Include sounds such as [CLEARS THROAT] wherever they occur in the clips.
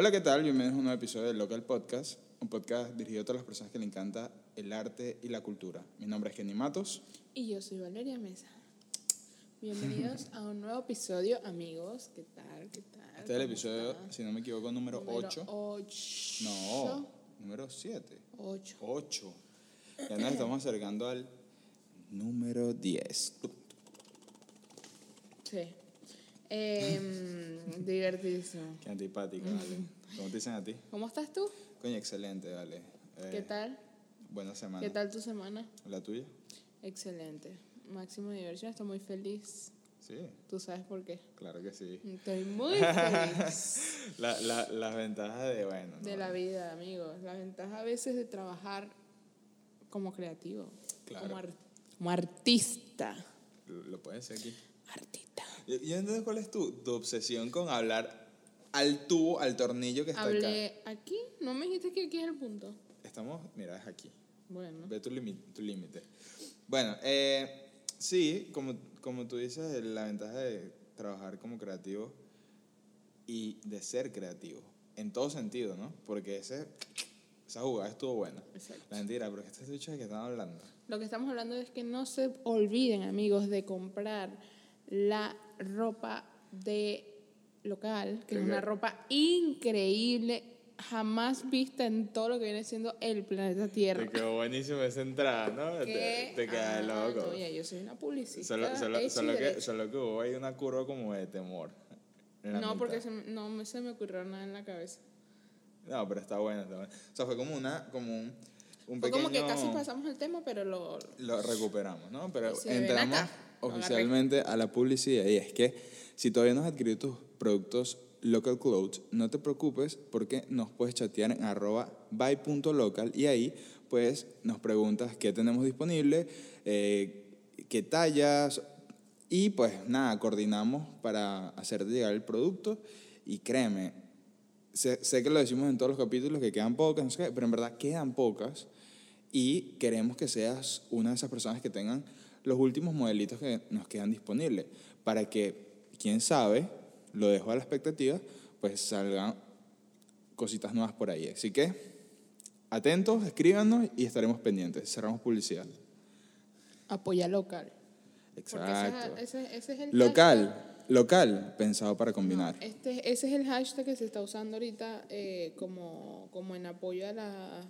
Hola, ¿qué tal? Bienvenidos a un nuevo episodio del Local Podcast, un podcast dirigido a todas las personas que le encanta el arte y la cultura. Mi nombre es Kenny Matos. Y yo soy Valeria Mesa. Bienvenidos a un nuevo episodio, amigos. ¿Qué tal? ¿Qué tal? Este es el ¿Cómo episodio, si no me equivoco, número 8. 8. No, número 7. 8. 8. Ya nos estamos acercando al número 10. Sí. [LAUGHS] Divertidísimo. Qué antipática, vale. ¿Cómo te dicen a ti? ¿Cómo estás tú? Coño, excelente, vale. Eh, ¿Qué tal? Buena semana. ¿Qué tal tu semana? ¿La tuya? Excelente. Máximo diversión. Estoy muy feliz. Sí, ¿Tú sabes por qué? claro que sí. Estoy muy [LAUGHS] feliz La, la, las ventajas de, bueno. ¿no? de la vida, amigos. La ventaja a veces de trabajar como creativo. Claro. Como, ar- como artista. Lo, lo puedes decir aquí. Artista. Yo, yo entiendo cuál es tu, tu obsesión con hablar al tubo, al tornillo que está acá. Hablé aquí. ¿No me dijiste que aquí es el punto? Estamos, mira, es aquí. Bueno. Ve tu límite. Bueno, eh, sí, como, como tú dices, eh, la ventaja de trabajar como creativo y de ser creativo, en todo sentido, ¿no? Porque ese, esa jugada estuvo buena. Exacto. La mentira, pero que estos bichos de que están hablando. Lo que estamos hablando es que no se olviden, amigos, de comprar la ropa de local, que es ¿Qué- una ropa increíble, jamás vista en todo lo que viene siendo el planeta Tierra. Te quedó buenísimo esa entrada, ¿no? Te, te quedas ah, loco. no, ya, yo soy una publicista. Solo, que, solo que hubo ahí una curva como de temor. No, porque se, no me- se me ocurrió nada en la cabeza. No, pero está buena, está buena. O sea, fue como una, como un, un Fue pequeño... como que casi pasamos el tema, pero lo... Lo recuperamos, ¿no? Pero entramos acá. Oficialmente a la publicidad y es que si todavía no has adquirido tus productos Local Clothes, no te preocupes porque nos puedes chatear en arroba by.local y ahí pues nos preguntas qué tenemos disponible, eh, qué tallas y pues nada, coordinamos para hacerte llegar el producto y créeme, sé, sé que lo decimos en todos los capítulos que quedan pocas, pero en verdad quedan pocas y queremos que seas una de esas personas que tengan los últimos modelitos que nos quedan disponibles para que, quién sabe, lo dejo a la expectativa, pues salgan cositas nuevas por ahí. Así que, atentos, escríbanos y estaremos pendientes. Cerramos publicidad. Apoya local. Exacto. ese, es el hashtag. Local, local, pensado para combinar. Este, ese es el hashtag que se está usando ahorita eh, como, como en apoyo a la,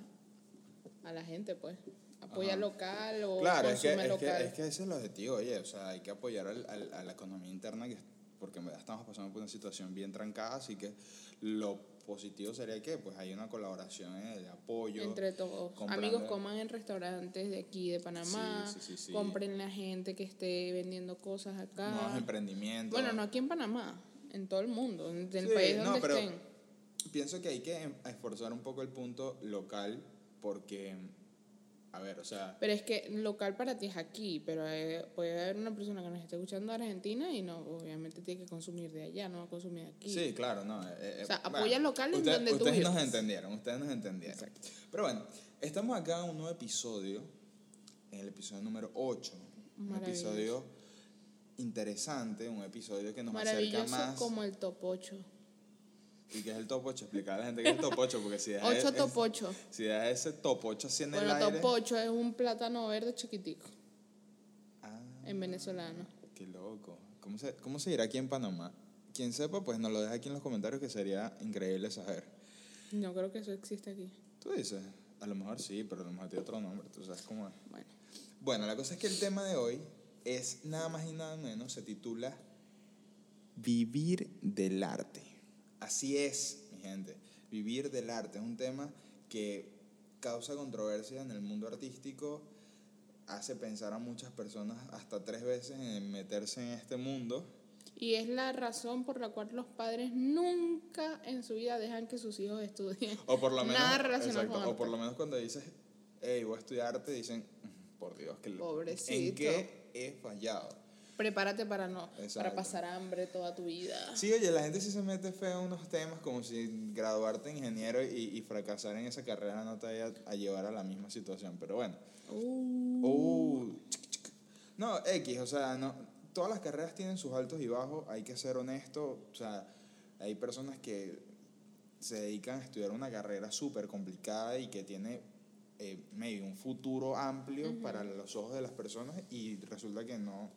a la gente, pues. Apoya local o Claro, es que, consume es, que, local. es que ese es el objetivo, oye, o sea, hay que apoyar al- al- a la economía interna, que, porque en verdad estamos pasando por una situación bien trancada, así que lo positivo sería que pues hay una colaboración en el apoyo. Entre todos. Amigos, coman en restaurantes de aquí de Panamá. Sí, sí, sí. Compren la gente que esté vendiendo cosas acá. Nuevos emprendimientos. Bueno, no aquí en Panamá, en todo el mundo, en el país no, donde pero estén. Pienso que hay que em- esforzar un poco el punto local, porque, a ver, o sea, Pero es que local para ti es aquí, pero eh, puede haber una persona que nos esté escuchando de Argentina y no, obviamente tiene que consumir de allá, no va a consumir aquí. Sí, claro, no. eh, eh, O sea, bueno, apoya local en usted- donde tú Ustedes nos entendieron, ustedes nos entendieron. Pero bueno, estamos acá en un nuevo episodio, en el episodio número 8. Un episodio interesante, un episodio que nos acerca más. como el top 8. ¿Y qué es el top 8? Explicar a la gente qué es el top 8, porque si deja, 8 es- top 8. si deja ese top 8 así en el Bueno, aire. top 8 es un plátano verde chiquitico Ah, en venezolano. qué loco. ¿Cómo se, ¿Cómo se dirá aquí en Panamá? Quien sepa, pues nos lo deja aquí en los comentarios que sería increíble saber. No creo que eso existe aquí. Tú dices, a lo mejor sí, pero a lo mejor tiene otro nombre, tú sabes cómo es. Bueno, Bueno, la cosa es que el tema de hoy es nada más y nada menos, se titula Vivir del arte. Así es, mi gente, vivir del arte es un tema que causa controversia en el mundo artístico, hace pensar a muchas personas hasta tres veces en meterse en este mundo. y es la razón por la cual los padres nunca en su vida dejan que sus hijos estudien. O por lo menos, Nada relacionado exacto, con o por arte. lo menos cuando dices, hey, voy a estudiar arte, dicen, "Mm, por Dios, que ¿en qué he fallado? Prepárate para no para pasar hambre toda tu vida. Sí, oye, la gente sí se mete feo en unos temas como si graduarte ingeniero y, y fracasar en esa carrera no te vaya a llevar a la misma situación. Pero bueno. Uh, Uh, no, X, o sea, no, todas las carreras tienen sus altos y bajos, hay que ser honesto, o sea, hay personas que se dedican a estudiar una carrera súper complicada y que tiene eh, maybe un futuro amplio para los ojos de las personas y resulta que no,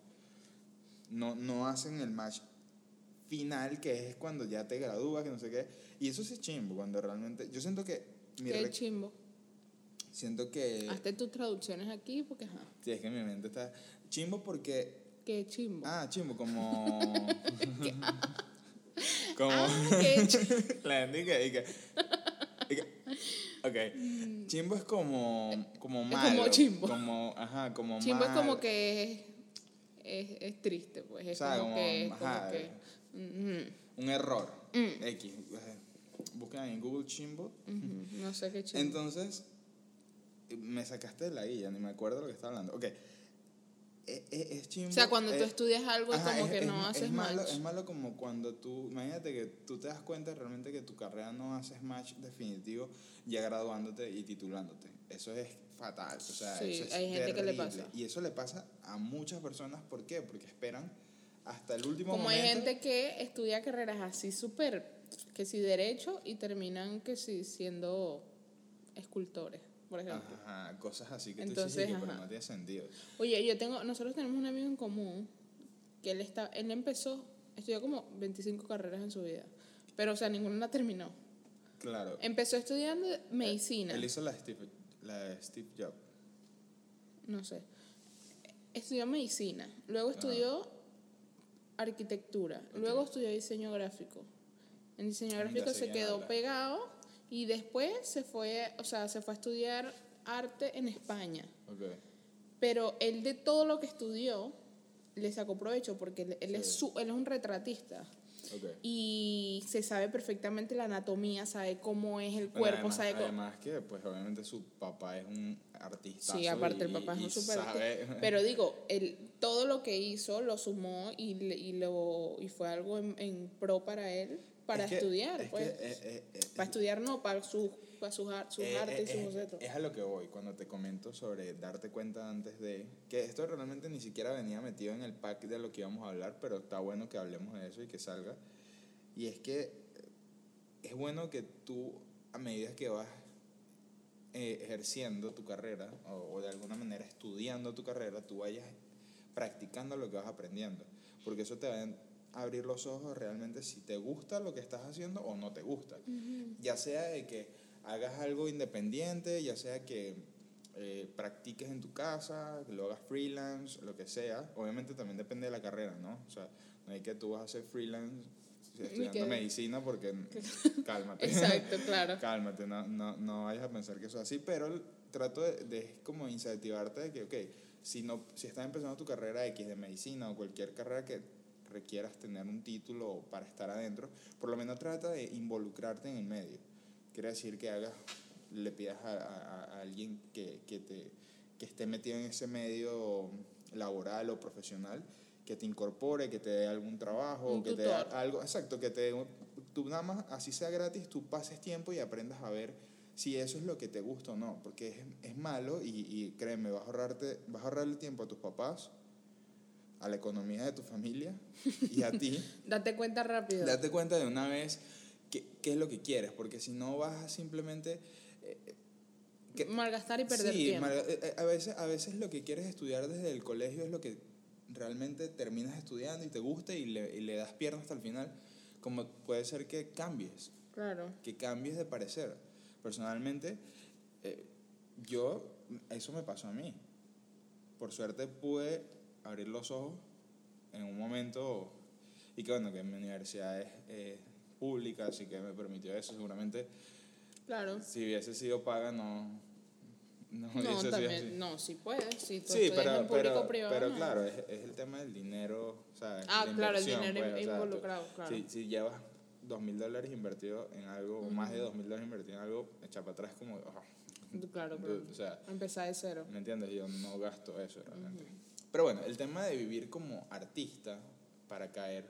no, no hacen el match final, que es cuando ya te gradúas, que no sé qué. Y eso sí es chimbo, cuando realmente... Yo siento que... mi Qué chimbo. siento que... Hazte tus traducciones aquí porque, ajá. Sí, es que mi mente está... Chimbo porque... Qué chimbo. Ah, chimbo, como... [LAUGHS] [LAUGHS] como... Ah, qué [LAUGHS] chimbo. La gente que... que- Ok. Chimbo es como... Como como malo. chimbo. Como... Ajá, como Chimbo es como que es, es, triste, pues. Es O sea, como, como- que. es como Un error. Mm. X. eh, Buscan en Google chimbo. ujú, no sé qué [LAUGHS] chimbo. Entonces, me sacaste de la guía, ni me acuerdo lo que estaba hablando. Ok. Es, es, es chimbo. o sea, cuando tú eh, estudias algo ajá, es como es- que es- no es haces malo, match. Es malo como cuando tú, imagínate que tú te das cuenta realmente que tu carrera no haces match definitivo ya graduándote y titulándote. Eso es fatal. O sea, Sí, eso es hay gente que le terrible. pasa. Y eso le pasa a muchas personas. ¿Por qué? Porque esperan hasta el último Como hay momento. gente que estudia carreras así súper, que si derecho y terminan que si siendo escultores, por ejemplo. Ajá, cosas así que tú Entonces, dices, "Sí, pero no tiene sentido. Oye, yo tengo, nosotros tenemos un amigo en común que él está, él empezó, estudió como 25 carreras en su vida, pero o sea, ninguna la terminó. Claro. Empezó estudiando medicina, Él hizo la Steve, la Steve Jobs. no sé. Estudió medicina, luego estudió arquitectura, luego estudió diseño gráfico. En diseño gráfico se quedó habla. pegado y después se fue, o sea, se fue a estudiar arte en España. Ok. Pero él de todo lo que estudió le sacó provecho porque él, él es, Sí. su- él es un retratista Ok. y se sabe perfectamente la anatomía, sabe cómo es el Bueno, cuerpo, además, sabe además que, pues, obviamente su papá es un artista. Sí, aparte el papá es un super Pero [LAUGHS] digo, él, todo lo que hizo lo sumó y, y, lo, y fue algo en, en pro para él, para Es estudiar, es que, pues. eh, eh, eh, para estudiar no, para sus, para sus, sus eh, artes eh, y sus es- bocetos. Es a lo que voy cuando te comento sobre darte cuenta antes de. Que esto realmente ni siquiera venía metido en el pack de lo que íbamos a hablar, pero está bueno que hablemos de eso y que salga. Y es que eh, es bueno que tú, a medida que vas eh, ejerciendo tu carrera o, o de alguna manera estudiando tu carrera, tú vayas practicando lo que vas aprendiendo. Porque eso te va a abrir los ojos realmente si te gusta lo que estás haciendo o no te gusta. Ya sea de que hagas algo independiente, ya sea que eh, practiques en tu casa, que lo hagas freelance, lo que sea. Obviamente también depende de la carrera, ¿no? O sea, no hay que tú vas a hacer freelance estudiando medicina porque [LAUGHS] [LAUGHS] cálmate. Exacto, claro. Cálmate, no, no, no vayas a pensar que eso es así, pero trato de, de como incentivarte de que, ok, si, no, si estás empezando tu carrera X de medicina o cualquier carrera que requieras tener un título para estar adentro, por lo menos trata de involucrarte en el medio. Quiere decir que hagas, le pidas a, a- a alguien que, que, te, que esté metido en ese medio laboral o profesional, que te incorpore, que te dé algún trabajo, Un que te dé algo, exacto, que te tú nada más, así sea gratis, tú pases tiempo y aprendas a ver si eso es lo que te gusta o no, porque es, es malo y, y créeme, vas a, ahorrarte, vas a ahorrarle tiempo a tus papás, a la economía de tu familia y a ti. [LAUGHS] Date cuenta rápido. Date cuenta de una vez qué, qué es lo que quieres, porque si no vas a simplemente... eh, que- Malgastar y perder sí, tiempo. Marga- eh, eh, a, veces, a veces lo que quieres estudiar desde el colegio es lo que realmente terminas estudiando y te gusta y le, y le das piernas hasta el final. Como puede ser que cambies, Claro. que cambies de parecer. Personalmente, eh, yo, eso me pasó a mí. Por suerte pude abrir los ojos en un momento, y que bueno, que mi universidad es pública, así que me permitió eso. Seguramente, Claro. si hubiese sido paga, no, no, No, también, no, sí puedes. Si tú Sí, estudias pero, en público pero, privado. pero no. claro, es, es el tema del dinero, o sea, Ah, la claro, el dinero pues, o sea, tú- involucrado, claro. Si, si llevas dos mil dólares invertidos en algo, o más de dos mil dólares invertidos en algo, echa para atrás como, ah, Claro, o sea, Empezar de cero. ¿me entiendes? Yo no gasto eso realmente. Pero bueno, el tema de vivir como artista para caer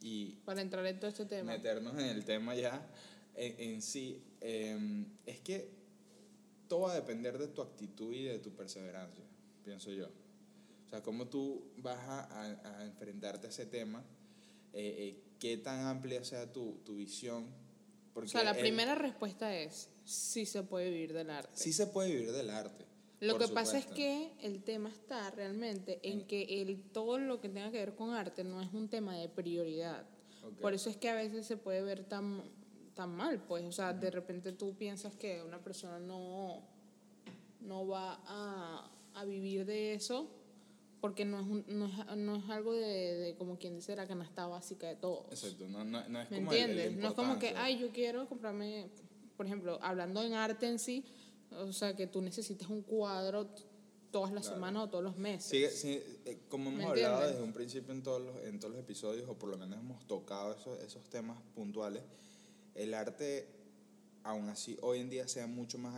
y Para entrar en todo este tema. meternos en el tema ya en, en sí, eh, es que todo va a depender de tu actitud y de tu perseverancia, pienso yo. O sea, cómo tú vas a, a- enfrentarte a ese tema, eh, eh, qué tan amplia sea tu, tu visión. Porque O sea, la el- primera respuesta es, sí se puede vivir del arte. Sí se puede vivir del arte. Lo por que pasa es supuesto. que el tema está realmente en que el, todo lo que tenga que ver con arte no es un tema de prioridad. Ok. Por eso es que a veces se puede ver tan, tan mal, pues. O sea, de repente tú piensas que una persona no, no va a, a vivir de eso porque no es, un- no es, no es algo de, de, como quien dice, la canasta básica de todos. Exacto, no, no, no es ¿Me como el- el entiendes? no es como que, ay, yo quiero comprarme, por ejemplo, hablando en arte en sí, o sea, que tú necesites un cuadro todas las Claro. semanas o todos los meses. Sí, sí, eh, como hemos ¿Me hablado entiendes? desde un principio en todos, los, en todos los episodios, o por lo menos hemos tocado esos, esos temas puntuales, el arte, aún así hoy en día sea mucho más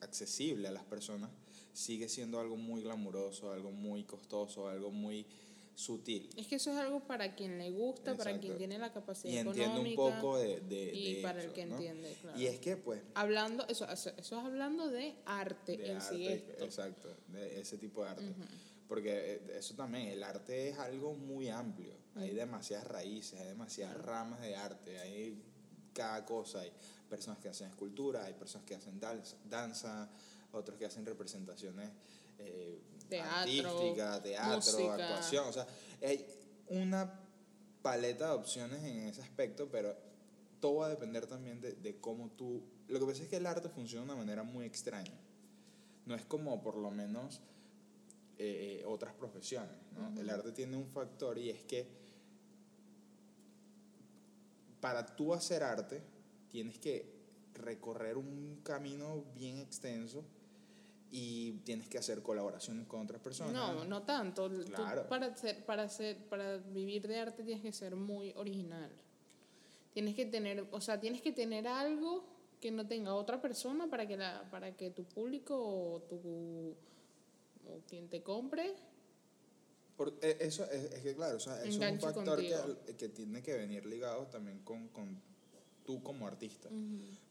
accesible a las personas, sigue siendo algo muy glamuroso, algo muy costoso, algo muy sutil. Es que eso es algo para quien le gusta, para quien Exacto. tiene la capacidad Y entiende un económica. poco de, de, y de para el eso, que ¿no? entiende, claro. Y es que, pues, Hablando, eso, eso, es hablando de arte de en sí arte, esto. exacto, de ese tipo de arte. Porque eh, eso también, el arte es algo muy amplio. Hay demasiadas raíces, hay demasiadas ramas de arte, hay cada cosa. Hay personas que hacen escultura, hay personas que hacen danza, danza otros que hacen representaciones eh, Teatro, artísticas, teatro, música. actuación. O sea, hay una paleta de opciones en ese aspecto, pero todo va a depender también de, de cómo tú... Lo que pasa es que el arte funciona de una manera muy extraña. No es como por lo menos eh, eh, otras profesiones. ¿no? El arte tiene un factor y es que para tú hacer arte tienes que recorrer un camino bien extenso y tienes que hacer colaboraciones con otras personas. No, no tanto. Tú Claro. para, ser, para, ser, para vivir de arte tienes que ser muy original. Tienes que tener, o sea, tienes que tener algo que no tenga otra persona para que, la, para que tu público o, tu, o quien te compre Por- eh, eso es, es que claro, o sea, eso es un factor que, que tiene que venir ligado también con, con tú como artista.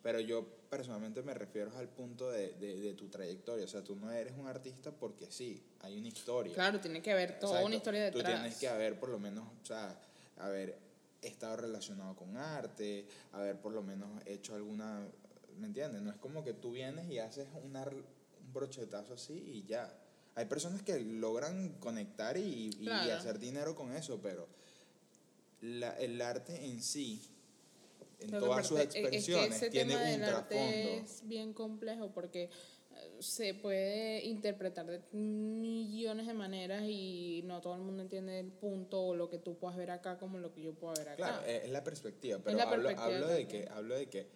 Pero yo personalmente me refiero al punto de, de, de tu trayectoria. O sea, tú no eres un artista porque sí, hay una historia. Claro, tiene que haber toda Exacto. una historia detrás. Tú tienes que haber por lo menos, o sea, haber estado relacionado con arte, haber por lo menos hecho alguna, ¿me entiendes? No es como que tú vienes y haces una, un brochetazo así y ya. Hay personas que logran conectar y, y Claro. hacer dinero con eso, pero la- el arte en sí, en todas sus expresiones, es que ese tiene tema un del arte trasfondo. es bien complejo porque eh, se puede interpretar de millones de maneras y no todo el mundo entiende el punto o lo que tú puedas ver acá como lo que yo puedo ver acá. Claro, eh, es la perspectiva, pero la hablo, perspectiva hablo de que, hablo de que,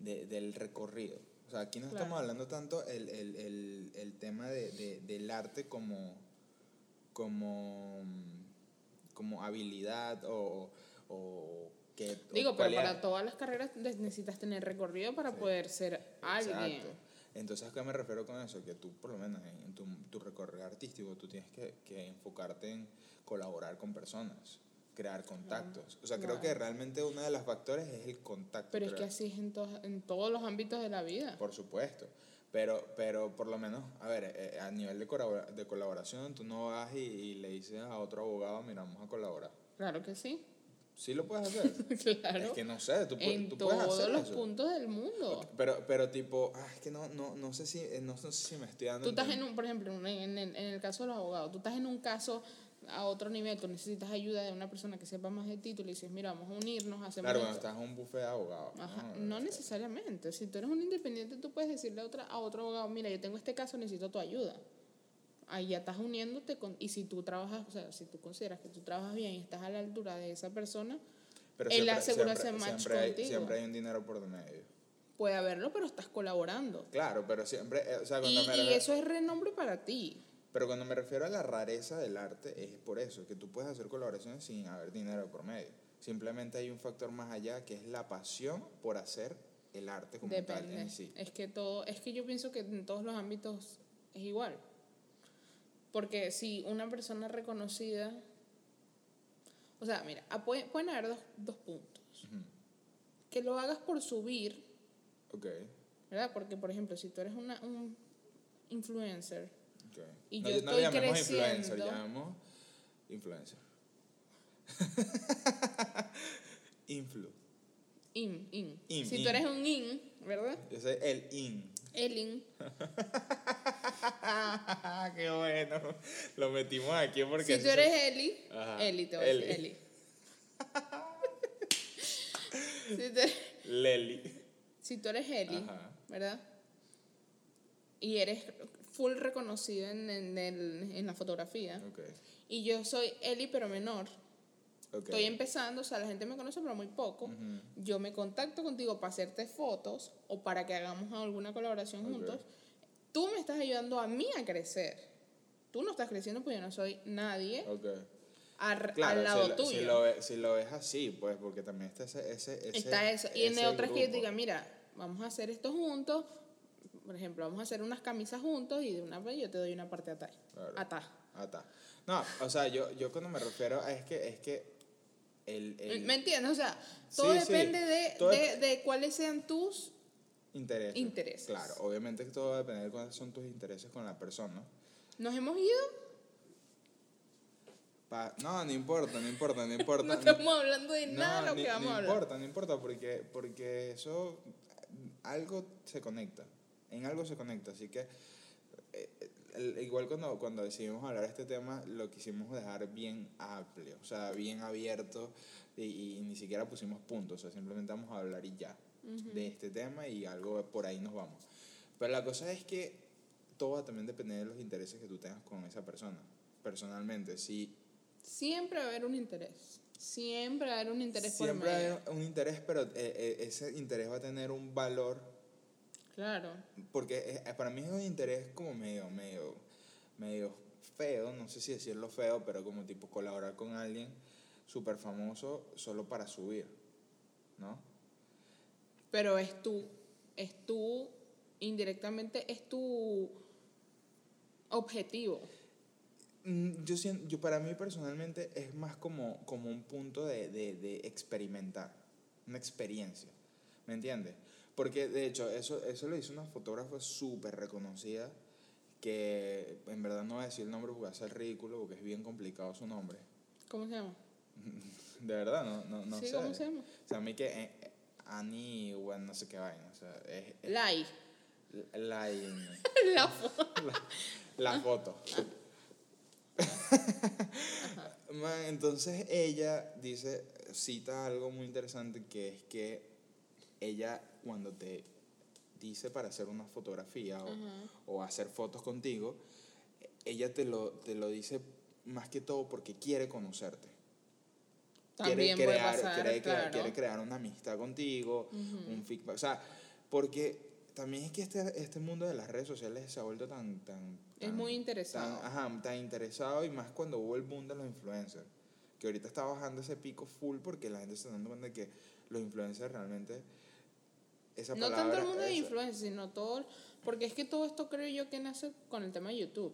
de- del recorrido. O sea, aquí no Claro. estamos hablando tanto el, el, el, el tema de, de- del arte como, como, como habilidad o, o que... Digo, pero para todas las carreras necesitas tener recorrido para poder ser alguien. Exacto. Entonces, ¿a qué me refiero con eso? Que tú, por lo menos en, tu, tu recorrido artístico, tú tienes que, que enfocarte en colaborar con personas, crear contactos. O sea, creo que realmente uno de los factores es el contacto. Pero es que así es en, to- en todos los ámbitos de la vida. Por supuesto. Pero, pero por lo menos, a ver, eh, a nivel de, colabora- de colaboración, tú no vas y, y le dices a otro abogado, mira, vamos a colaborar. Claro que sí. Sí lo puedes hacer. [LAUGHS] claro. Es que no sé, tú, en tú puedes todos hacer los eso. puntos del mundo. Pero, pero tipo, ah, es que no, no, no sé si, eh, no, sé si me estoy dando Tú estás en un, por ejemplo, en, en el, en el caso de los abogados, tú estás en un caso a otro nivel, tú necesitas ayuda de una persona que sepa más de ti, tú le dices, mira, vamos a unirnos, hacemos Claro, cuando esto". estás en un buffet de abogados. Ajá, ¿no? no necesariamente. Si tú eres un independiente, tú puedes decirle a, otra, a otro abogado, mira, yo tengo este caso, necesito tu ayuda. Ahí ya estás uniéndote con, y si tú trabajas, o sea, si tú consideras que tú trabajas bien y estás a la altura de esa persona, Pero él siempre- asegura siempre- ese match siempre hay, contigo. siempre hay un dinero por medio. puede haberlo, pero estás colaborando. Claro, pero siempre, eh, o sea, Y, cuando me y eso es renombre para ti. Pero cuando me refiero a la rareza del arte, es por eso, que tú puedes hacer colaboraciones sin haber dinero por medio. Simplemente hay un factor más allá, que es la pasión por hacer el arte como tal Depende. en sí. Es que todo, es que yo pienso que en todos los ámbitos es igual. Porque si una persona reconocida, o sea, mira, puede- pueden haber dos, dos puntos. Que lo hagas por subir, Ok. ¿verdad? Porque, por ejemplo, si tú eres una, un influencer Ok. Y no, yo no estoy llamemos influencer, creciendo. llamemos influencer. [LAUGHS] Influ. In, in. In, si in. tú eres un in, ¿verdad? Ese es el in. El in. [LAUGHS] [LAUGHS] Qué bueno. Lo metimos aquí porque. Si tú eres Eli, Ajá, Eli te voy a decir Eli. Eli. [LAUGHS] si, tú eres, Leli. si tú eres Eli, Ajá. ¿verdad? Y eres full reconocido en, en, el- en la fotografía. Ok. Y yo soy Eli, pero menor. ok. Estoy empezando, o sea, la gente me conoce, pero muy poco. Ujú. Yo me contacto contigo para hacerte fotos o para que hagamos alguna colaboración Ok. juntos. Tú me estás ayudando a mí a crecer. Tú no estás creciendo porque yo no soy nadie Ok. ar- Claro, al lado si, tuyo. Si lo, ve- si lo ves así, pues, porque también está ese. ese, Está eso. Y en otras que yo diga, mira, vamos a hacer esto juntos. Por ejemplo, vamos a hacer unas camisas juntos y de una vez yo te doy una parte atá. Claro. Atá. Ah, está. No, o sea, yo, yo cuando me refiero a es que es que el, el ¿Me entiendes? O sea, todo Sí, sí. depende de, Todo de, de cuáles sean tus interés. intereses. Claro, obviamente que todo va a depender de cuáles son tus intereses con la persona. ¿no? ¿Nos hemos ido? Pa- no, no importa, no importa, no importa. [LAUGHS] No estamos hablando de nada de no, lo ni- que vamos no a hablar. importa, no importa, porque, porque eso, algo se conecta, en algo se conecta, así que eh, igual cuando, cuando decidimos hablar de este tema, lo quisimos dejar bien amplio, o sea, bien abierto y, y ni siquiera pusimos puntos, o sea, simplemente vamos a hablar y ya de este tema y algo por ahí nos vamos. Pero la cosa es que todo va a también depender de los intereses que tú tengas con esa persona, personalmente, si Siempre va a haber un interés. Siempre va a haber un interés Siempre por medio. hay un interés, pero eh, eh, ese interés va a tener un valor, Claro. porque eh, para mí es un interés como medio, medio, medio feo, no sé si decirlo feo, pero como tipo colaborar con alguien súper famoso solo para subir, ¿no? Pero es tú, es tú, indirectamente es tu objetivo. Mm, Yo, siento, yo para mí personalmente es más como, como un punto de, de, de experimentar, una experiencia, ¿me entiendes? Porque de hecho eso, eso lo hizo una fotógrafa súper reconocida que en verdad no voy a decir el nombre porque va a ser ridículo porque es bien complicado su nombre. ¿Cómo se llama? [LAUGHS] De verdad, no, no, no Sí, sé. ¿cómo se llama? O sea, a mí que eh, Annie, bueno, no sé qué vaina, o sea, es, es Lai. [LAUGHS] la, La foto. la, la foto. Man, Entonces ella dice, cita algo muy interesante que es que ella cuando te dice para hacer una fotografía o, o hacer fotos contigo, ella te lo, te lo dice más que todo porque quiere conocerte. También quiere crear, pasar, quiere, crear- claro. quiere crear una amistad contigo, un feedback. O sea, porque también es que este, este mundo de las redes sociales se ha vuelto tan... tan Es tan- muy interesado. Tan, ajá, tan interesado y más cuando hubo el boom de los influencers. Que ahorita está bajando ese pico full porque la gente se está dando cuenta de que los influencers realmente... Esa No palabra, tanto el mundo de influencia, sino todo. Porque es que todo esto creo yo que nace con el tema de YouTube.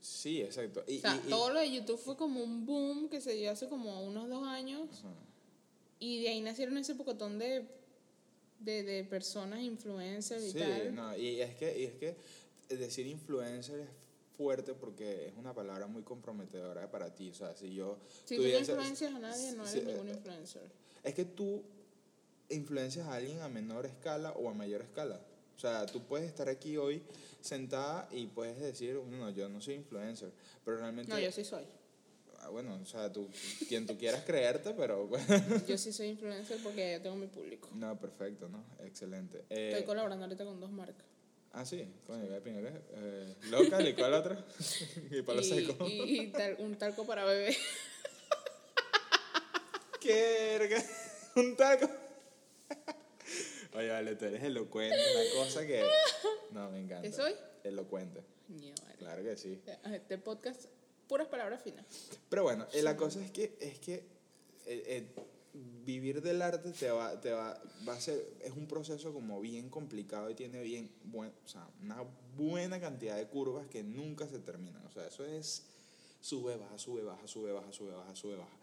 Sí, exacto. Y, O sea, y- y- todo lo de YouTube fue como un boom que se dio hace como unos dos años. Y de ahí nacieron ese pocotón de, de, de personas influencers y Sí, tal. no, y es que, y es que decir influencer es fuerte porque es una palabra muy comprometedora para ti. O sea, si yo Si tú no influencias a nadie, no eres ningún eh, influencer. Es que tú influencias a alguien a menor escala o a mayor escala. O sea, tú puedes estar aquí hoy sentada y puedes decir, no, yo no soy influencer, pero realmente... No, yo sí soy. Ah, Bueno, o sea, tú, quien tú quieras creerte, pero [LAUGHS] bueno. Yo sí soy influencer porque yo tengo mi público. No, perfecto, ¿no? Excelente. Eh, Estoy colaborando ahorita con dos marcas. ah, sí, coño, pinga, ¿qué? Eh, local, ¿y cuál otra? [LAUGHS] y palo y, seco. y- y tal- un talco para bebé. [LAUGHS] ¡Qué verga! Un taco. Oye, vale, tú eres elocuente, una cosa que... [LAUGHS] No, me encanta. ¿Qué soy? Elocuente, vale. claro que sí. Este podcast, puras palabras finas. Pero bueno, eh, la cosa es que, es que eh, eh, vivir del arte te va, te va, va a ser, es un proceso como bien complicado y tiene bien buen, o sea, una buena cantidad de curvas que nunca se terminan. O sea, eso es sube, baja, sube, baja, sube, baja, sube, baja, sube, baja.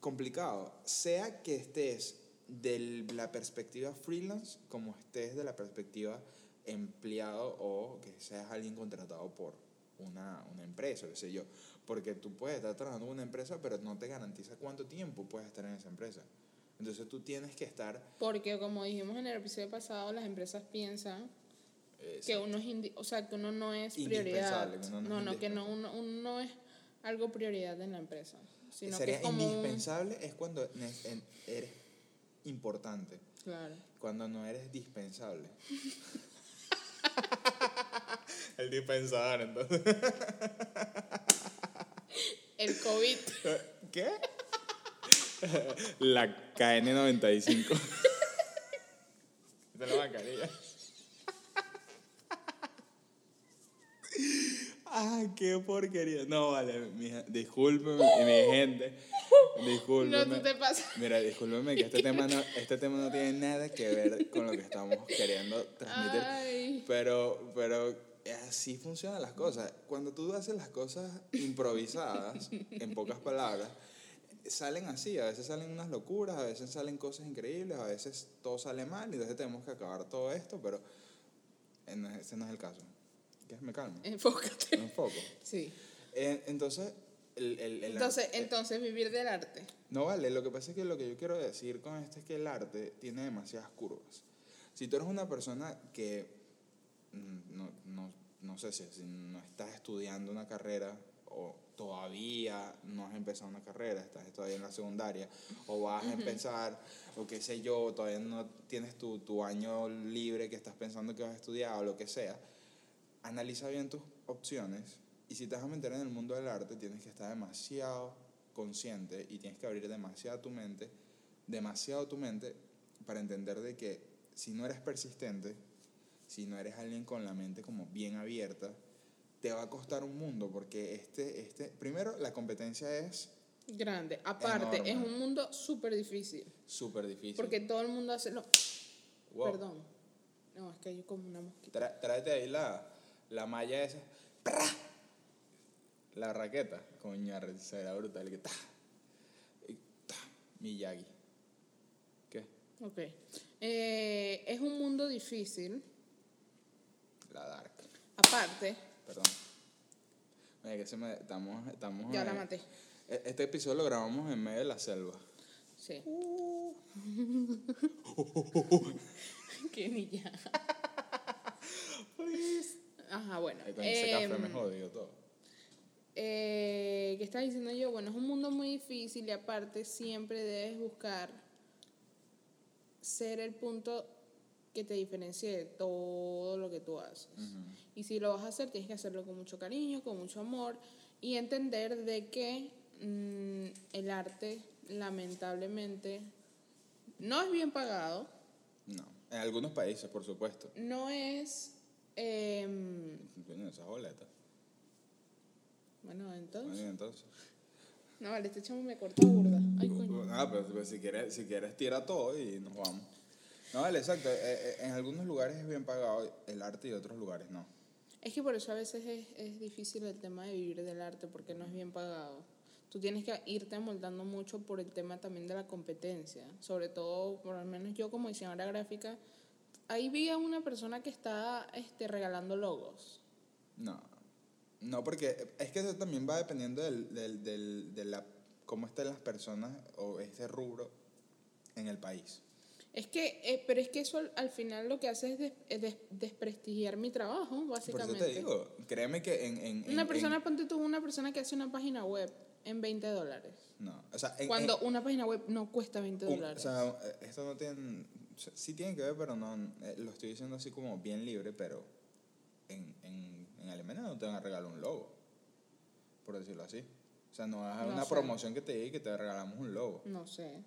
Complicado, sea que estés de la perspectiva freelance como estés de la perspectiva empleado o que seas alguien contratado por una, una empresa, qué sé yo. Porque tú puedes estar trabajando en una empresa, pero no te garantiza cuánto tiempo puedes estar en esa empresa. Entonces tú tienes que estar... Porque como dijimos en el episodio pasado, las empresas piensan que uno es o sea, que uno no es prioridad. Uno no No, que no, uno, uno no es algo prioridad en la empresa. Sino sería que es como un- indispensable es cuando eres importante, Claro. cuando no eres dispensable. [LAUGHS] El dispensador, entonces. El COVID. [LAUGHS] ¿Qué? La KN95. Esta es la mascarilla. Ah, qué porquería. No, vale, mija, discúlpeme, mi gente. [LAUGHS] Discúlpeme. No, tú te pasas. Mira, discúlpeme que este [LAUGHS] tema, no, este tema no tiene nada que ver con lo que estamos queriendo transmitir. Ay. Pero, pero así funcionan las cosas. Cuando tú haces las cosas improvisadas, [LAUGHS] en pocas palabras, salen así. A veces salen unas locuras, a veces salen cosas increíbles, a veces todo sale mal y entonces tenemos que acabar todo esto, pero eh, ese no es el caso. ¿Qué? Me calmo. Enfócate. Me enfoco. Sí. Eh, entonces, el, el, el Entonces, arte- entonces vivir del arte. no vale, lo que pasa es que lo que yo quiero decir con esto es que el arte tiene demasiadas curvas. Si tú eres una persona que mm, no, no, no sé si, si no estás estudiando una carrera o todavía no has empezado una carrera, estás todavía en la secundaria, o vas a empezar, o qué sé yo, todavía no tienes tu, tu año libre que estás pensando que vas a estudiar o lo que sea, analiza bien tus opciones y si te vas a meter en el mundo del arte tienes que estar demasiado consciente y tienes que abrir demasiado tu mente, demasiado tu mente para entender de que si no eres persistente, si no eres alguien con la mente como bien abierta, te va a costar un mundo porque este, este, primero la competencia es Grande. Aparte, Enorme. es un mundo súper difícil. súper difícil. Porque todo el mundo hace lo. Wow. Perdón. No, es que hay como una mosquita. Tráete ahí la, la malla esa. ¡Pra! La raqueta. Coño, será brutal. Que ta. Y ta. Miyagi. ¿Qué? Ok. Eh, es un mundo difícil. La Dark. Aparte, Perdón. Oye, que se me. Estamos. estamos ya la eh, maté. e- Este episodio lo grabamos en medio de la selva. Sí. [LAUGHS] Qué niña. [LAUGHS] Ajá, bueno. Ahí con ese café me Em, jodió todo. Eh, ¿Qué estás diciendo yo? Bueno, es un mundo muy difícil y aparte siempre debes buscar ser el punto que te diferencie de todo lo que tú haces. Y si lo vas a hacer, tienes que hacerlo con mucho cariño, con mucho amor y entender de que mm, el arte, lamentablemente, no es bien pagado, No. En algunos países, por supuesto. no es... em, Coño, esas boletas. Bueno, entonces... Coño, entonces. No, vale, este chamo me corta burda. Ay, coño. Ah, pero, pero si, quieres, si quieres, tira todo y nos vamos. No, vale, exacto. Eh, eh, en algunos lugares es bien pagado el arte y otros lugares no. Es que por eso a veces es, es difícil el tema de vivir del arte porque no es bien pagado. Tú tienes que irte amoldando mucho por el tema también de la competencia. Sobre todo, por lo menos yo como diseñadora gráfica, ahí vi a una persona que está este, regalando logos. No. No, porque es que eso también va dependiendo del, del, del, de la, cómo estén las personas o ese rubro en el país. Es que, eh, pero es que eso al, al final lo que hace es des- es des- desprestigiar mi trabajo, Por básicamente. eso te digo, créeme que en... en- en- Una persona, en- ponte tú, una persona que hace una página web en 20 dólares. no, o sea, en- Cuando en- una página web no cuesta 20 un- dólares. o sea, eh, esto no tiene... Sí tiene que ver, pero no... eh, lo estoy diciendo así como bien libre, pero en, en, Alemania no te van a regalar un logo, por decirlo así. O sea, no vas a No una sé. promoción que te diga que te regalamos un logo. no sé.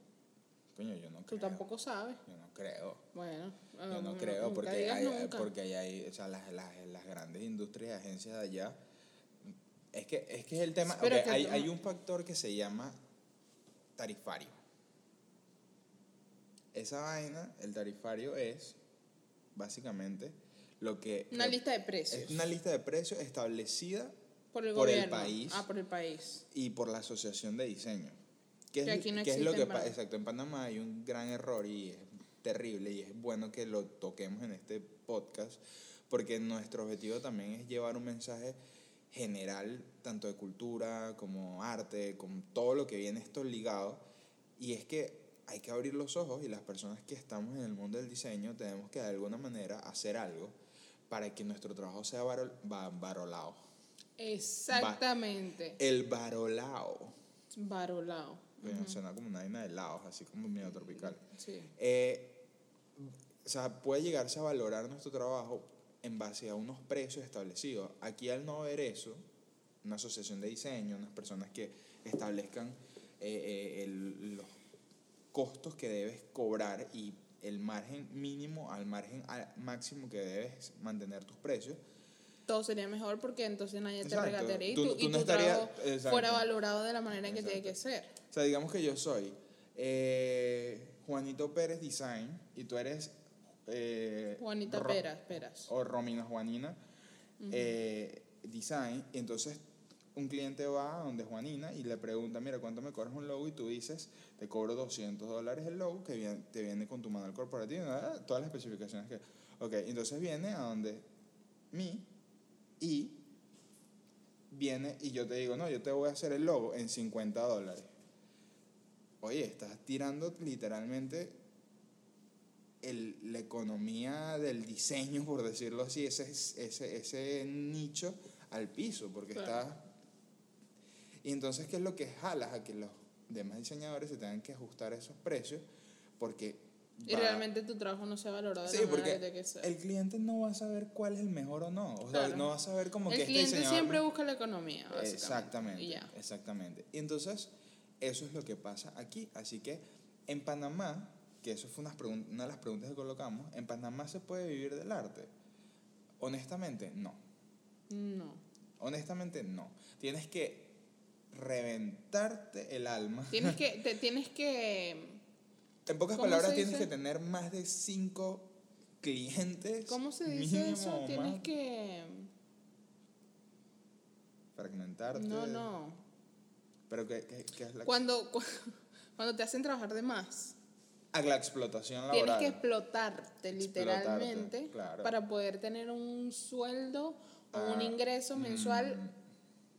Coño, yo no Tú creo. tampoco sabes. Yo no creo. Bueno, Yo no no- creo, nunca porque hay, nunca. porque hay, hay- o sea, las, las, las grandes industrias y agencias de allá. Es que es que es el tema. Es hay, tú- hay un factor que se llama tarifario. Esa vaina, el tarifario es básicamente lo que. Una lista de precios. Es una lista de precios establecida por el por el país. Ah, por el país. y por la asociación de diseño. ¿Qué Que es, aquí no qué es existe lo en que pasa? Exacto, en Panamá hay un gran error y es terrible y es bueno que lo toquemos en este podcast porque nuestro objetivo también es llevar un mensaje general, tanto de cultura como arte, con todo lo que viene esto ligado. Y es que hay que abrir los ojos y las personas que estamos en el mundo del diseño tenemos que de alguna manera hacer algo para que nuestro trabajo sea varol, va- varolado. Exactamente. El varolao. Varolao. Bueno, Suena como una vaina de helados, así como medio tropical. Sí. Eh, o sea, puede llegarse a valorar nuestro trabajo en base a unos precios establecidos. Aquí al no haber eso, una asociación de diseño, unas personas que establezcan eh, eh, el- los costos que debes cobrar y el margen mínimo al margen máximo que debes mantener tus precios, Todo sería mejor porque entonces nadie te Exacto. regatearía y Tú- tú y no tu estarías- trabajo fuera valorado de la manera en que tiene que ser. O sea, digamos que yo soy eh, Juanito Pérez Design y tú eres eh, Juanita Ro- Peras, Peras. o Romina Juanina eh, Design. Y entonces un cliente va a donde Juanina y le pregunta, mira, ¿cuánto me cobras un logo? Y tú dices, te cobro 200 dólares el logo que viene, te viene con tu manual corporativo, ah, todas las especificaciones que... Ok, entonces viene a donde mí y viene y yo te digo, no, yo te voy a hacer el logo en 50 dólares. Oye, estás tirando literalmente el- la economía del diseño, por decirlo así, ese, ese, ese nicho al piso, porque Claro. está... Y entonces, ¿qué es lo que jalas a que los demás diseñadores se tengan que ajustar a esos precios? Porque... Y va- realmente tu trabajo no se ha valorado de Sí, la manera porque que tiene que ser. el cliente no va a saber cuál es el mejor o no. O sea, Claro. no va a saber como que El este cliente diseñador siempre busca la economía. Exactamente. Y ya. Exactamente. Y entonces, eso es lo que pasa aquí. Así que en Panamá, que eso fue pregun- una de las preguntas que colocamos, ¿en Panamá se puede vivir del arte? Honestamente, no. No. Honestamente, no. Tienes que reventarte el alma. Tienes que, te, [LAUGHS] tienes que, En pocas ¿Cómo palabras, tienes que tener más de cinco clientes. ¿cómo se dice mínimo eso? Tienes que, Fragmentarte. no, no. Pero ¿qué, qué- qué es la, Cuando, cu- [LAUGHS] cuando te hacen trabajar de más, Ah, la explotación laboral? tienes que explotarte Explotarte, literalmente claro. para poder tener un sueldo o un Ah, ingreso mensual mm.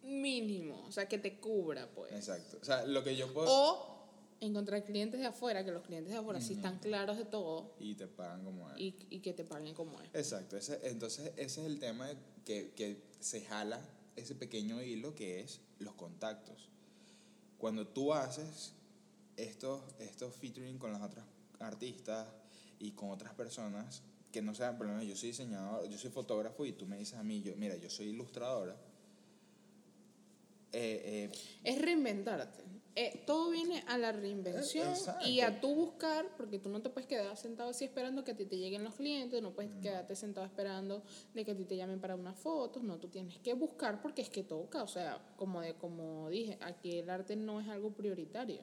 Mínimo, o sea, que te cubra, pues. Exacto. O sea, lo que yo puedo... O encontrar clientes de afuera, que los clientes de afuera sí están claros de todo Y te pagan como es. y, y que te paguen como es. Exacto. Ese, entonces, ese es el tema que, que se jala ese pequeño hilo que es los contactos. Cuando tú haces estos, estos featuring con las otras artistas y con otras personas, que no sean, por lo menos yo soy diseñador, yo soy fotógrafo y tú me dices a mí, yo, mira, yo soy ilustradora. Eh, eh, Es reinventarte. Eh, todo viene a la reinvención exacto. y a tú buscar, porque tú no te puedes quedar sentado así esperando que a ti te lleguen los clientes, no puedes quedarte sentado esperando de que a ti te llamen para unas fotos, no, tú tienes que buscar porque es que toca, o sea, como, de, como dije, aquí el arte no es algo prioritario.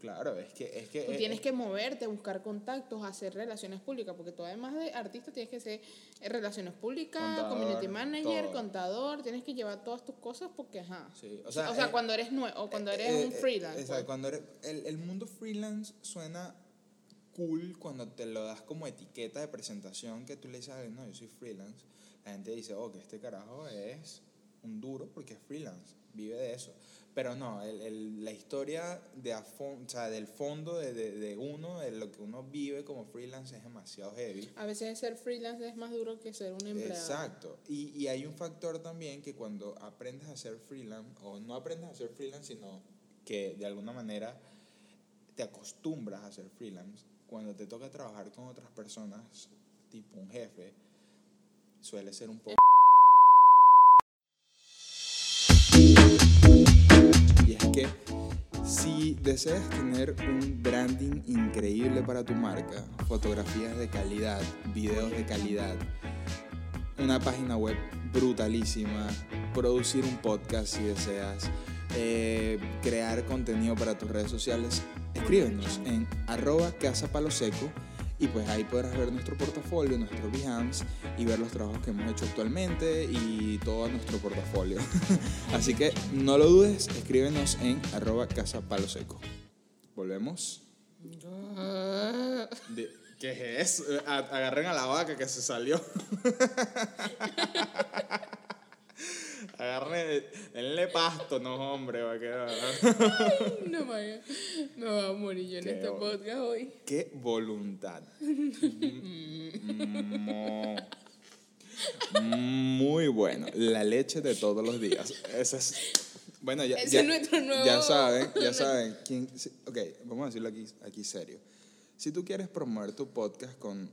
Claro, es que... Es que Tú eh, tienes eh, que moverte, buscar contactos, hacer relaciones públicas, porque tú además de artista tienes que ser eh, relaciones públicas, Contador, community manager, todo. contador, tienes que llevar todas tus cosas porque, ajá. Sí, o O sea, sea, eh, cuando eres nuevo, o cuando eres Eh, un freelance. Exacto, pues. cuando eres, el, el mundo freelance suena cool cuando te lo das como etiqueta de presentación que tú le dices, "Ay, no, yo soy freelance. La gente dice, oh, que este carajo es un duro porque es freelance, vive de eso. Pero no, el, el- la historia de a fon- o sea, del fondo de, de, de uno, de lo que uno vive como freelance es demasiado heavy. A veces ser freelance es más duro que ser un empleado. Exacto. Y, y hay un factor también que cuando aprendes a ser freelance, o no aprendes a ser freelance, sino que de alguna manera te acostumbras a ser freelance, cuando te toca trabajar con otras personas, tipo un jefe, suele ser un poco... si deseas tener un branding increíble para tu marca, fotografías de calidad, videos de calidad, una página web brutalísima, producir un podcast si deseas, eh, crear contenido para tus redes sociales, escríbenos en arroba casa palo seco y pues ahí podrás ver nuestro portafolio, nuestro Behance y ver los trabajos que hemos hecho actualmente y todo nuestro portafolio. [LAUGHS] Así que no lo dudes, escríbenos en arroba casa palo seco. Volvemos. ¿Qué es eso? Agarren a la vaca que se salió. [LAUGHS] Agarre, denle pasto, no, hombre, va a quedar. No, Maya, me voy a morir yo en este podcast hoy. Qué voluntad. Mo- Muy bueno. La leche de todos los días. Ese es. Bueno, ya, Ese ya, es nuestro nuevo- ya saben, ya saben. quién, ok, vamos a decirlo aquí, aquí serio. Si tú quieres promover tu podcast con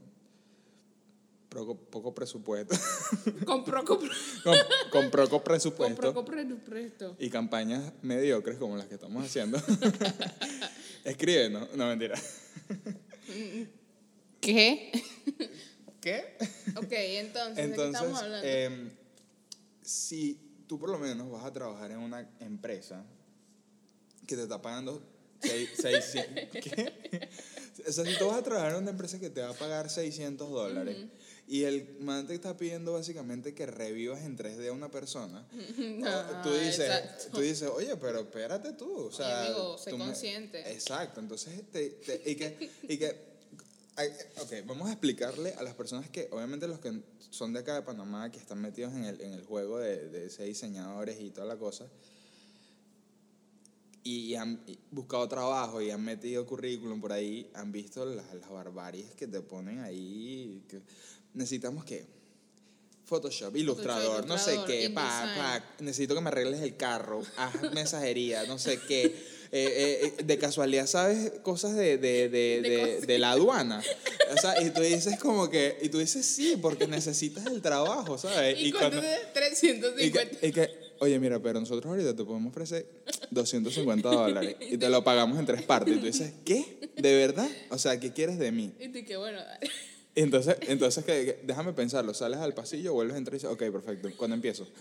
poco, poco presupuesto, [LAUGHS] Compró, compró, [LAUGHS] con, con poco presupuesto y campañas mediocres como las que estamos haciendo, [LAUGHS] escribe, ¿no? No, mentira. ¿Qué? ¿Qué? Ok, entonces, ¿de qué Entonces, estamos hablando? em, si tú por lo menos vas a trabajar en una empresa que te está pagando seis- 600, ¿qué? O sea, si tú vas a trabajar en una empresa que te va a pagar 600 dólares y el man te está pidiendo básicamente que revivas en 3D a una persona, [LAUGHS] No, tú, dices, exacto. tú dices, oye, pero espérate tú. O sea, amigo, sé tú me- consciente. Exacto, entonces, te, te- y que, y que ok, vamos a explicarle a las personas que, obviamente los que son de acá de Panamá, que están metidos en el, en el juego de, de ser diseñadores y toda la cosa, y han buscado trabajo y han metido currículum por ahí, han visto las, las barbaries que te ponen ahí. Que necesitamos que Photoshop, ilustrador, no sé qué, pa, pa, necesito que me arregles el carro, haz mensajería, no sé qué. Eh, eh, eh, de casualidad, ¿sabes? Cosas de, de, de, De la aduana. O sea, y tú dices como que, y tú dices sí, porque necesitas el trabajo, ¿sabes? ¿Y, cuánto cuando- y 350? que, y que, oye, mira, pero nosotros ahorita te podemos ofrecer 250 dólares y te lo pagamos en tres partes. Y tú dices, ¿qué? ¿De verdad? O sea, ¿qué quieres de mí? Y tú, que bueno, dale. Entonces, entonces que, que- déjame pensarlo. Sales al pasillo, vuelves a entrar y dices, ok, perfecto. ¿Cuándo empiezo? [LAUGHS]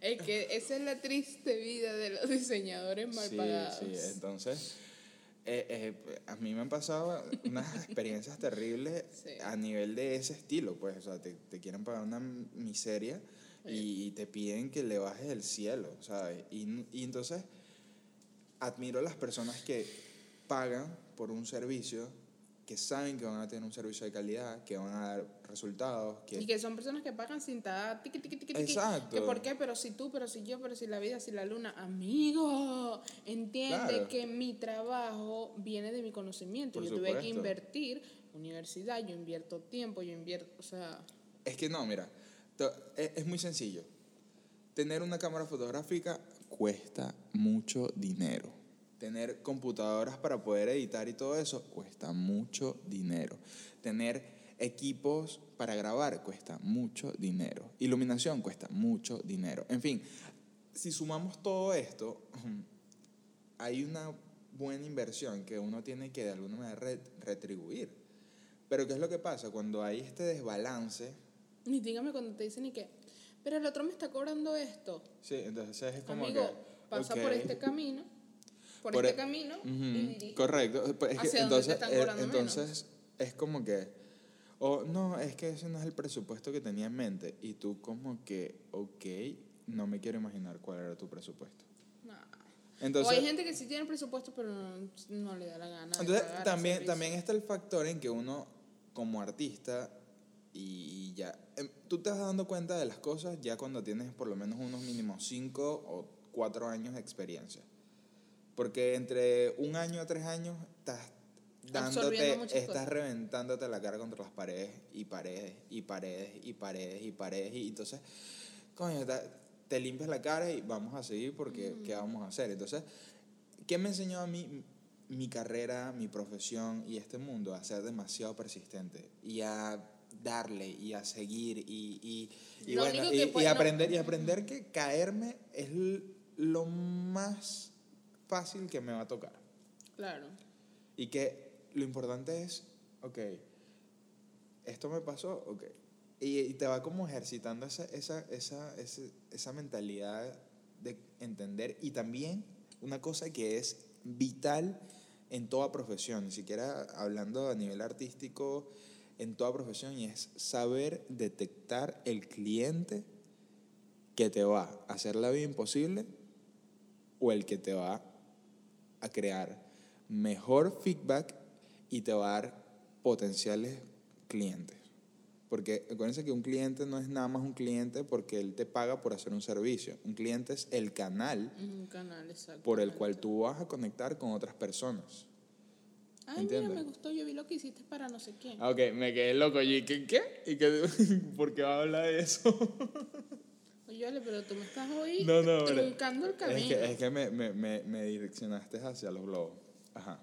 Es que esa es la triste vida de los diseñadores mal Sí, pagados. sí. Entonces, eh, eh, a mí me han pasado unas experiencias terribles [LAUGHS] Sí. a nivel de ese estilo, pues. O sea, te, te quieren pagar una miseria y, y te piden que le bajes el cielo, ¿sabes? Y, y entonces, admiro a las personas que pagan por un servicio, que saben que van a tener un servicio de calidad, que van a dar resultados, que... Y que son personas que pagan sin estar tiqui, tiqui, tiqui, tiqui. Exacto. Que por qué, pero si tú, pero si yo, pero si la vida, si la luna. Amigo, entiende Claro. que mi trabajo viene de mi conocimiento. Por yo tuve que invertir universidad, yo invierto tiempo, yo invierto, o sea, Es que no, mira, es, es muy sencillo. Tener una cámara fotográfica cuesta mucho dinero. Tener computadoras para poder editar y todo eso cuesta mucho dinero. Tener equipos para grabar cuesta mucho dinero. Iluminación cuesta mucho dinero. En fin, si sumamos todo esto, [CLEARS THROAT] hay una buena inversión que uno tiene que de alguna manera re- retribuir. Pero ¿qué es lo que pasa? Cuando hay este desbalance, y dígame cuando te dicen y que, pero el otro me está cobrando esto. sí, entonces es como Amigo, que... pasa ok, por este camino, por, Por este e- camino ujú, y dirige. Correcto. Pues es que ¿Hacia dónde te entonces, eh, entonces es como que, o no, es que ese no es el presupuesto que tenía en mente. Y tú como que, ok, no me quiero imaginar cuál era tu presupuesto. Entonces, o hay gente que sí tiene presupuesto, pero no, no le da la gana. Entonces, también, también está el factor en que uno, como artista, y ya, em, tú te vas dando cuenta de las cosas ya cuando tienes por lo menos unos mínimos 5 o 4 años de experiencia. Porque entre un año a tres años estás dándote, estás cosas. reventándote la cara contra las paredes y paredes y paredes y paredes y paredes y entonces, coño, te, limpias la cara y vamos a seguir porque ¿qué vamos a hacer? Entonces, ¿qué me enseñó a mí mi carrera, mi profesión y este mundo? A ser demasiado persistente y a darle y a seguir y, y, y bueno, y, y pues, no- aprender y aprender que caerme es lo más fácil que me va a tocar. Claro. Y que lo importante es, ok, esto me pasó, ok. Y, y te va como ejercitando esa, esa, esa, ese- esa mentalidad de entender. Y también una cosa que es vital en toda profesión, ni siquiera hablando a nivel artístico, en toda profesión, y es saber detectar el cliente que te va a hacer la vida imposible o el que te va a crear mejor feedback y te va a dar potenciales clientes. Porque acuérdense que un cliente no es nada más un cliente porque él te paga por hacer un servicio. Un cliente es el canal Un canal, por el cual tú vas a conectar con otras personas. Ay, ¿Entiendes? mira, me gustó, yo vi lo que hiciste para no sé quién. Ah, ok, me quedé loco. ¿Y qué? qué? ¿Y qué? [LAUGHS] ¿Por qué va a hablar de eso? [LAUGHS] Oye, pero tú me estás hoy No, no, hombre. truncando el camino. Es que, es que me, me, me, me direccionaste hacia los globos. Ajá.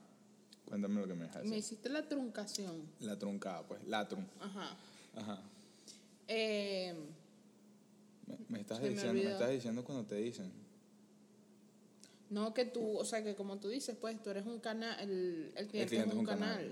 Cuéntame lo que me dejas Me hiciste la truncación. La truncada, pues. La trun. Ajá. Ajá. Eh, Me, estás diciendo, me estás diciendo cuando te dicen. no que tú, o sea, que como tú dices, pues tú eres un canal, el, el cliente, cliente es un, canal.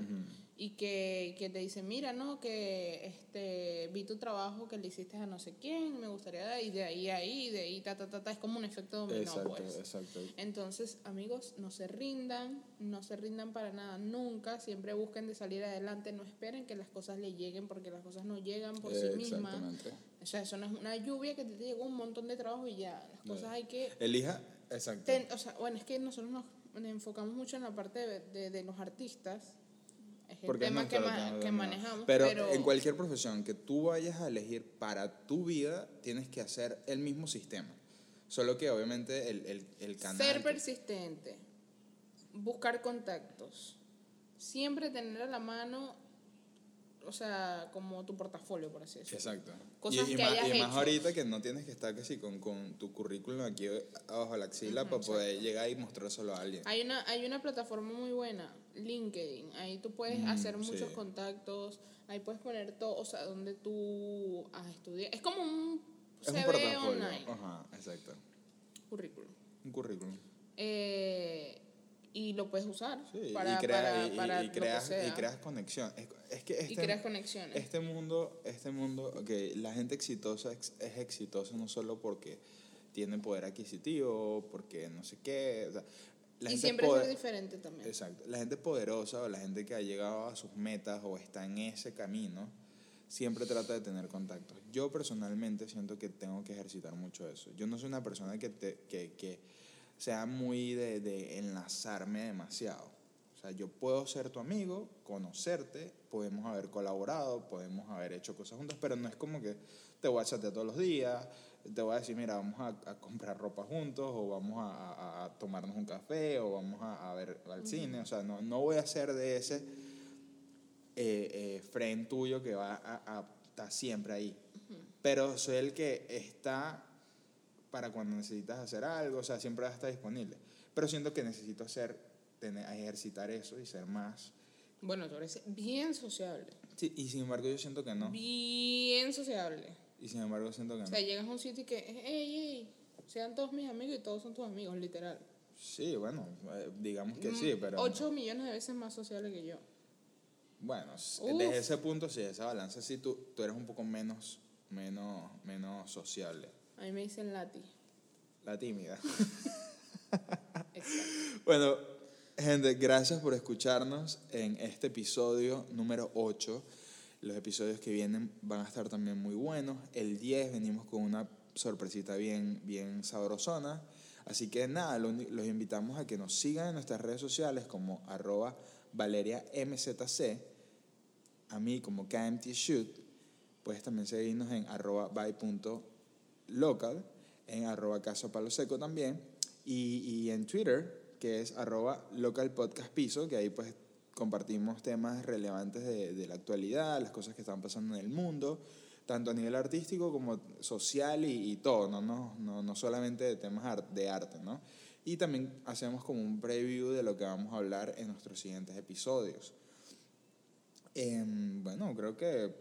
Y que, que te dice, mira, no, que este, vi tu trabajo que le hiciste a no sé quién, me gustaría, y de ahí a ahí, de ahí, ta, ta, ta, ta, es como un efecto dominó, Exacto, pues. exacto. Entonces, amigos, no se rindan, no se rindan para nada, nunca, siempre busquen de salir adelante, no esperen que las cosas le lleguen, porque las cosas no llegan por sí mismas. O sea, eso no es una lluvia que te llegó un montón de trabajo y ya, las cosas hay que... Elija, exacto. ten- o sea, bueno, es que nosotros nos enfocamos mucho en la parte de, de- de los artistas, es el Porque es tema que, ma- tema, que manejamos, Pero, pero, en cualquier profesión que tú vayas a elegir para tu vida, tienes que hacer el mismo sistema. Solo que obviamente el, el, el canal. ser persistente, buscar contactos, siempre tener a la mano, o sea, como tu portafolio, por así decirlo. Exacto. Cosas y, y que más, hayas y más hecho. ahorita que no tienes que estar casi con, con tu currículum aquí abajo de la axila para poder llegar y mostrárselo a alguien. Hay una, hay una plataforma muy buena, LinkedIn. Ahí tú puedes hacer muchos sí. contactos. Ahí puedes poner todo, o sea, donde tú has estudiado. Es como un Es un portafolio. online, Ajá, exacto. currículum. Un currículum. Eh, y lo puedes usar Sí, para, y, crea- para, y- para y lo que creas, sea. y creas conexión. Es, es que este, Y creas conexiones. Este mundo, este mundo, ok, la gente exitosa ex- es exitosa no solo porque tiene poder adquisitivo, porque no sé qué. o sea, la y gente siempre poder- ser diferente también. Exacto. La gente poderosa o la gente que ha llegado a sus metas o está en ese camino, siempre trata de tener contactos. Yo personalmente siento que tengo que ejercitar mucho eso. Yo no soy una persona que, te, que, que sea muy de, de enlazarme demasiado. O sea, yo puedo ser tu amigo, conocerte, podemos haber colaborado, podemos haber hecho cosas juntos, pero no es como que te voy a chatear todos los días, te voy a decir, mira, vamos a, a comprar ropa juntos, o vamos a, a- a tomarnos un café, o vamos a, a ver al cine. O sea, no, no voy a ser de ese eh, eh, friend tuyo que va a, a estar siempre ahí. Pero soy el que está para cuando necesitas hacer algo, o sea, siempre va a estar disponible. Pero siento que necesito hacer, tener, ejercitar eso y ser más. Bueno, tú eres bien sociable. Sí, y sin embargo yo siento que no. Bien sociable. Y sin embargo siento que O no. sea, llegas a un sitio y que, hey, hey, sean todos mis amigos y todos son tus amigos, literal. Sí, bueno, eh, digamos que sí, pero... 8 millones de veces más sociable que yo. Bueno, Uf. desde ese punto, sí, esa balanza, sí, tú, tú eres un poco menos, menos, menos sociable. A mí me dicen Lati. La tímida. Bueno, gente, gracias por escucharnos en este episodio número 8. Los episodios que vienen van a estar también muy buenos. El 10 venimos con una sorpresita bien, bien sabrosona. Así que nada, los invitamos a que nos sigan en nuestras redes sociales como arroba valeriamzc, a mí como KMTShoot. Puedes también seguirnos en arroba by.local, en arroba caso palo seco también, y, y en Twitter, que es arroba local podcast piso, que ahí pues compartimos temas relevantes de, de la actualidad, las cosas que están pasando en el mundo, tanto a nivel artístico como social y, y todo, ¿no? No, no, no solamente de temas de arte, ¿no? Y también hacemos como un preview de lo que vamos a hablar en nuestros siguientes episodios. Em, bueno, creo que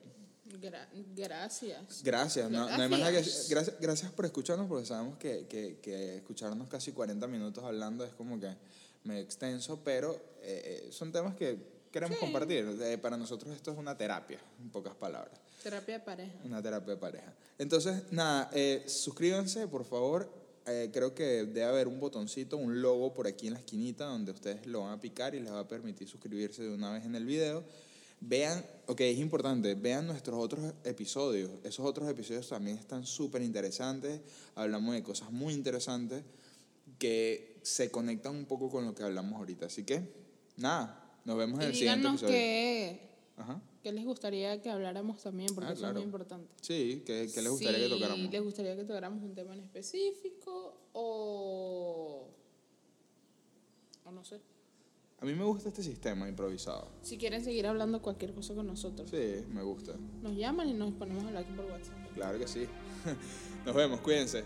Gra- gracias. Gracias, no, no hay que Gracias. gracias, gracias por escucharnos porque sabemos que, que, que escucharnos casi 40 minutos hablando es como que medio extenso, pero eh, son temas que queremos Sí. compartir. Eh, para nosotros esto es una terapia, en pocas palabras, Terapia de pareja. una terapia de pareja. Entonces, nada, eh, suscríbanse, por favor. Eh, creo que debe haber un botoncito, un logo por aquí en la esquinita donde ustedes lo van a picar y les va a permitir suscribirse de una vez en el video. Vean, ok, es importante, vean nuestros otros episodios. Esos otros episodios también están súper interesantes. Hablamos de cosas muy interesantes que se conectan un poco con lo que hablamos ahorita. Así que, nada, nos vemos en el siguiente episodio. qué, Ajá. ¿Qué les gustaría que habláramos también? Porque Ah, eso es muy importante. Sí, ¿qué, qué les gustaría que tocáramos? les gustaría que tocáramos un tema en específico o... o no sé. A mí me gusta este sistema improvisado. Si quieren seguir hablando cualquier cosa con nosotros, Sí, me gusta. nos llaman y nos ponemos a hablar por WhatsApp. Claro que sí. [LAUGHS] Nos vemos, cuídense.